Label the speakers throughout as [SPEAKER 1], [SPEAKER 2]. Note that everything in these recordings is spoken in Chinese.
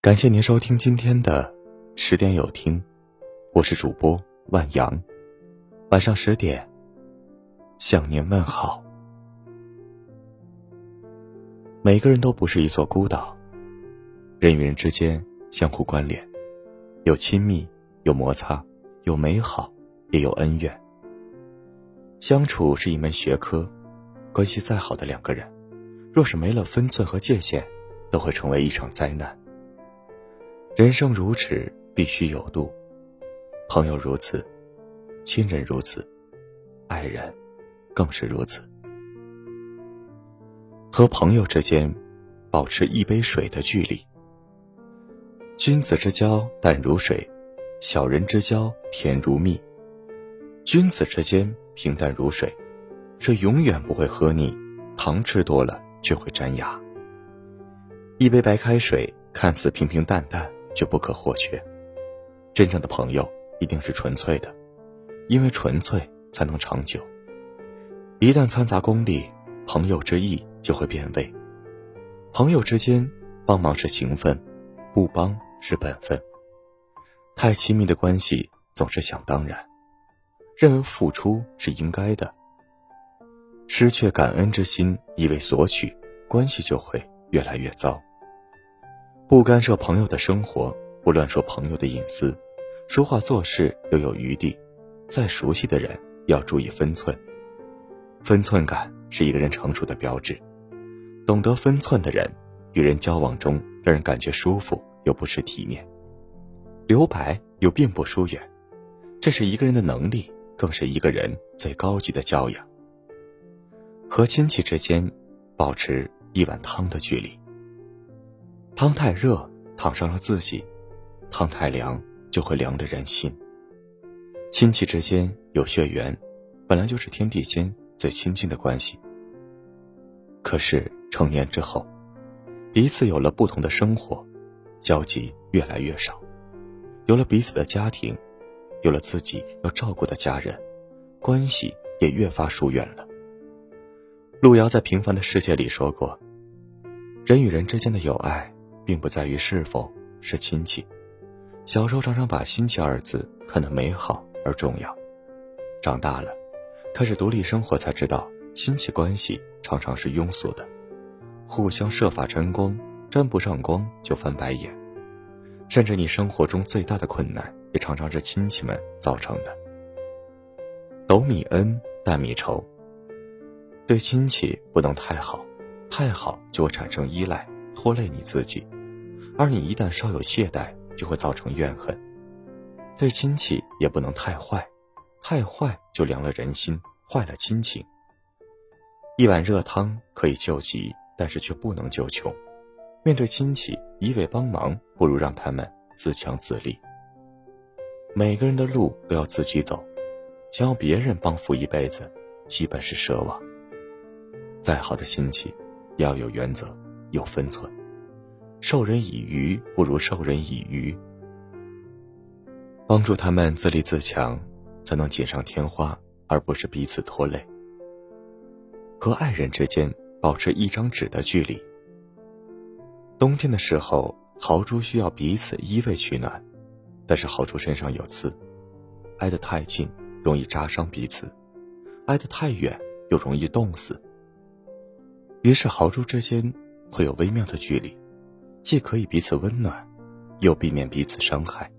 [SPEAKER 1] 感谢您收听今天的十点有听，我是主播万阳。晚上十点，向您问好。每个人都不是一座孤岛，人与人之间相互关联，有亲密，有摩擦，有美好，也有恩怨。相处是一门学科，关系再好的两个人，若是没了分寸和界限，都会成为一场灾难。人生如此，必须有度。朋友如此，亲人如此，爱人更是如此。和朋友之间，保持一杯水的距离。君子之交淡如水，小人之交甜如蜜。君子之间平淡如水，水永远不会喝腻，糖吃多了却会粘牙。一杯白开水看似平平淡淡，却不可或缺。真正的朋友一定是纯粹的，因为纯粹才能长久。一旦掺杂功利，朋友之意就会变味。朋友之间，帮忙是情分，不帮是本分。太亲密的关系总是想当然。认为付出是应该的，失去感恩之心，一味索取，关系就会越来越糟。不干涉朋友的生活，不乱说朋友的隐私，说话做事又有余地。再熟悉的人要注意分寸，分寸感是一个人成熟的标志。懂得分寸的人，与人交往中让人感觉舒服又不失体面，留白又并不疏远，这是一个人的能力。更是一个人最高级的教养。和亲戚之间，保持一碗汤的距离。汤太热，烫伤了自己；汤太凉，就会凉了人心。亲戚之间有血缘，本来就是天地间最亲近的关系。可是成年之后，彼此有了不同的生活，交集越来越少，有了彼此的家庭。有了自己要照顾的家人，关系也越发疏远了。路遥在《平凡的世界》里说过：“人与人之间的友爱，并不在于是否是亲戚。小时候常常把‘亲戚’二字看得美好而重要，长大了，开始独立生活，才知道亲戚关系常常是庸俗的，互相设法沾光，沾不上光就翻白眼，甚至你生活中最大的困难。”也常常是亲戚们造成的。斗米恩，淡米仇。对亲戚不能太好，太好就会产生依赖，拖累你自己；而你一旦稍有懈怠，就会造成怨恨。对亲戚也不能太坏，太坏就凉了人心，坏了亲情。一碗热汤可以救急，但是却不能救穷。面对亲戚，一味帮忙，不如让他们自强自立。每个人的路都要自己走，想要别人帮扶一辈子，基本是奢望。再好的亲戚，要有原则，有分寸。授人以鱼不如授人以渔。帮助他们自立自强，才能锦上添花，而不是彼此拖累。和爱人之间保持一张纸的距离。冬天的时候，豪猪需要彼此依偎取暖。但是豪猪身上有刺，挨得太近容易扎伤彼此，挨得太远又容易冻死。于是豪猪之间会有微妙的距离，既可以彼此温暖，又避免彼此伤害。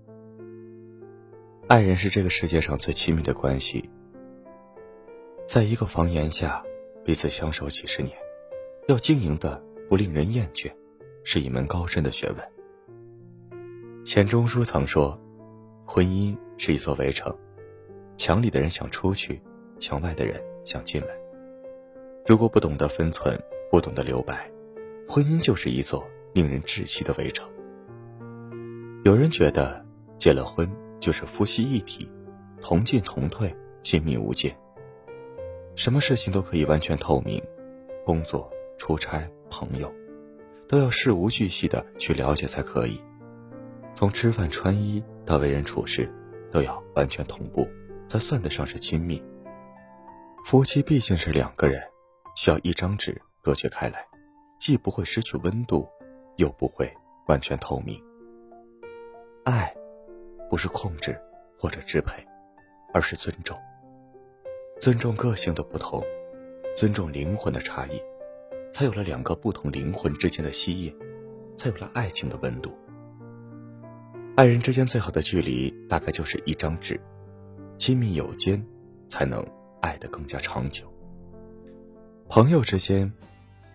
[SPEAKER 1] 爱人是这个世界上最亲密的关系，在一个房檐下彼此相守几十年，要经营的不令人厌倦，是一门高深的学问。钱钟书曾说：“婚姻是一座围城，墙里的人想出去，墙外的人想进来。如果不懂得分寸，不懂得留白，婚姻就是一座令人窒息的围城。”有人觉得结了婚就是夫妻一体，同进同退，亲密无间，什么事情都可以完全透明，工作、出差、朋友，都要事无巨细的去了解才可以。从吃饭穿衣到为人处事，都要完全同步，才算得上是亲密。夫妻毕竟是两个人，需要一张纸隔绝开来，既不会失去温度，又不会完全透明。爱，不是控制或者支配，而是尊重。尊重个性的不同，尊重灵魂的差异，才有了两个不同灵魂之间的吸引，才有了爱情的温度。爱人之间最好的距离，大概就是一张纸。亲密有间，才能爱得更加长久。朋友之间，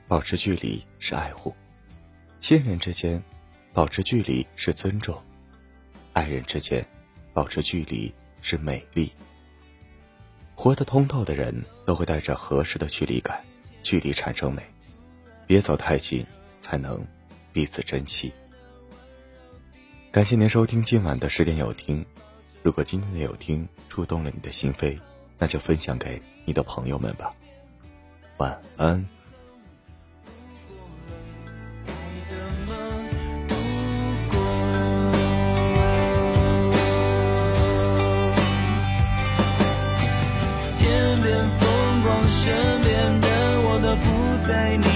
[SPEAKER 1] 保持距离是爱护；亲人之间，保持距离是尊重；爱人之间，保持距离是美丽。活得通透的人都会带着合适的距离感，距离产生美。别走太近，才能彼此珍惜。感谢您收听今晚的十点有听。如果今天的有听触动了你的心扉，那就分享给你的朋友们吧。晚安。
[SPEAKER 2] 身边的我都不在你。